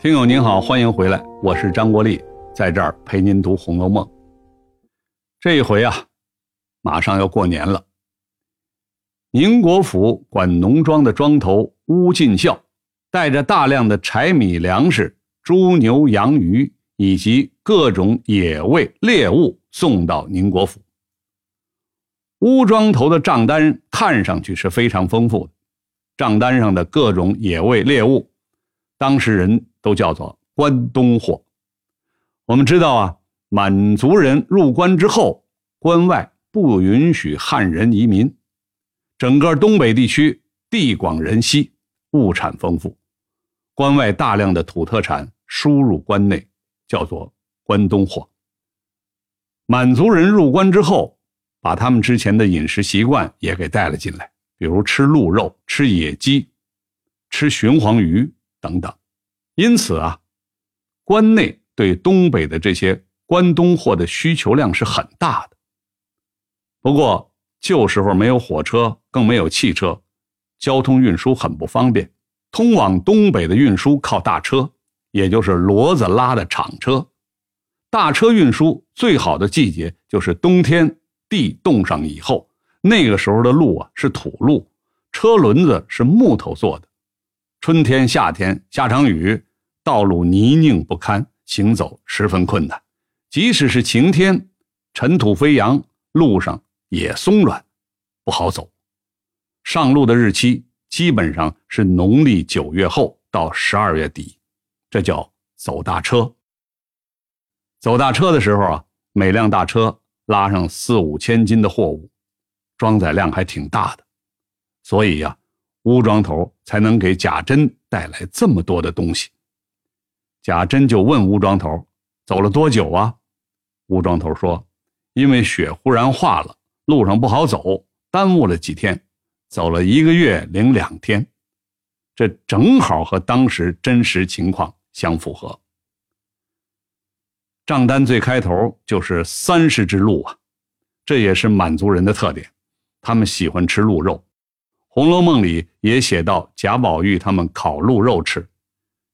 听友您好，欢迎回来，我是张国立，在这儿陪您读《红楼梦》。这一回啊，马上要过年了。宁国府管农庄的庄头乌进孝，带着大量的柴米粮食、猪牛羊鱼以及各种野味猎物送到宁国府。乌庄头的账单看上去是非常丰富的，账单上的各种野味猎物，当事人。都叫做关东货。我们知道啊，满族人入关之后，关外不允许汉人移民。整个东北地区地广人稀，物产丰富，关外大量的土特产输入关内，叫做关东货。满族人入关之后，把他们之前的饮食习惯也给带了进来，比如吃鹿肉、吃野鸡、吃鲟黄鱼等等。因此啊，关内对东北的这些关东货的需求量是很大的。不过旧时候没有火车，更没有汽车，交通运输很不方便。通往东北的运输靠大车，也就是骡子拉的厂车。大车运输最好的季节就是冬天，地冻上以后，那个时候的路啊是土路，车轮子是木头做的。春天、夏天下场雨。道路泥泞不堪，行走十分困难。即使是晴天，尘土飞扬，路上也松软，不好走。上路的日期基本上是农历九月后到十二月底，这叫走大车。走大车的时候啊，每辆大车拉上四五千斤的货物，装载量还挺大的，所以呀，乌庄头才能给贾珍带来这么多的东西。贾珍就问吴庄头：“走了多久啊？”吴庄头说：“因为雪忽然化了，路上不好走，耽误了几天，走了一个月零两天。这正好和当时真实情况相符合。”账单最开头就是三十只鹿啊，这也是满族人的特点，他们喜欢吃鹿肉，《红楼梦》里也写到贾宝玉他们烤鹿肉吃。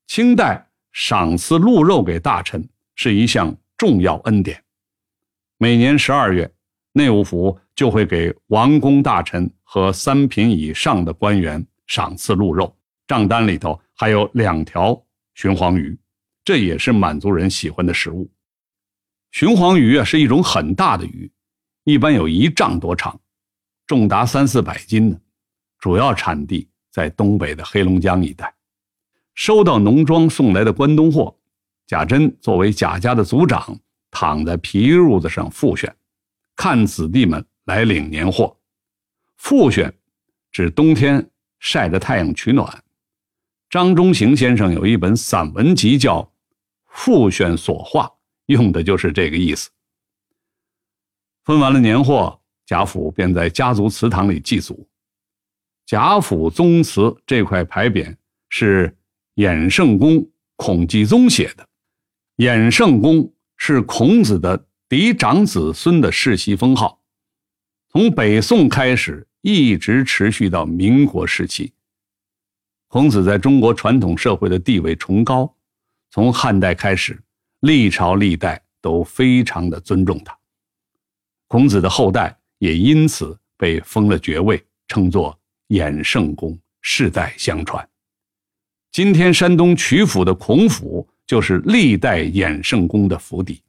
清代。赏赐鹿肉给大臣是一项重要恩典。每年十二月，内务府就会给王公大臣和三品以上的官员赏赐鹿肉，账单里头还有两条鲟黄鱼，这也是满族人喜欢的食物。鲟黄鱼啊，是一种很大的鱼，一般有一丈多长，重达三四百斤呢。主要产地在东北的黑龙江一带。收到农庄送来的关东货，贾珍作为贾家的族长，躺在皮褥子上复选，看子弟们来领年货。复选指冬天晒着太阳取暖。张中行先生有一本散文集叫《复选所画》，用的就是这个意思。分完了年货，贾府便在家族祠堂里祭祖。贾府宗祠这块牌匾是。衍圣公孔继宗写的，衍圣公是孔子的嫡长子孙的世袭封号，从北宋开始一直持续到民国时期。孔子在中国传统社会的地位崇高，从汉代开始，历朝历代都非常的尊重他。孔子的后代也因此被封了爵位，称作衍圣公，世代相传。今天山东曲阜的孔府就是历代衍圣公的府邸。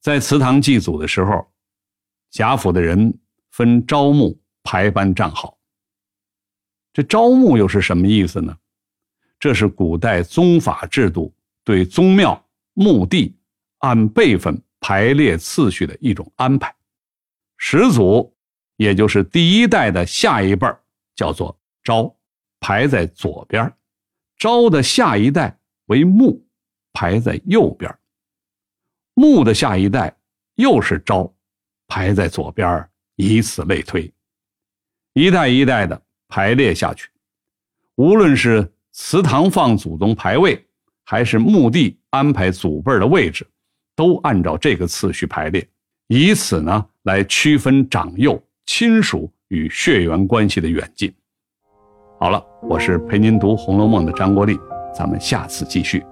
在祠堂祭祖的时候，贾府的人分朝暮排班站好。这朝暮又是什么意思呢？这是古代宗法制度对宗庙墓地按辈分排列次序的一种安排。始祖，也就是第一代的下一辈叫做昭。排在左边，昭的下一代为穆，排在右边。穆的下一代又是昭，排在左边，以此类推，一代一代的排列下去。无论是祠堂放祖宗牌位，还是墓地安排祖辈的位置，都按照这个次序排列，以此呢来区分长幼、亲属与血缘关系的远近。好了，我是陪您读《红楼梦》的张国立，咱们下次继续。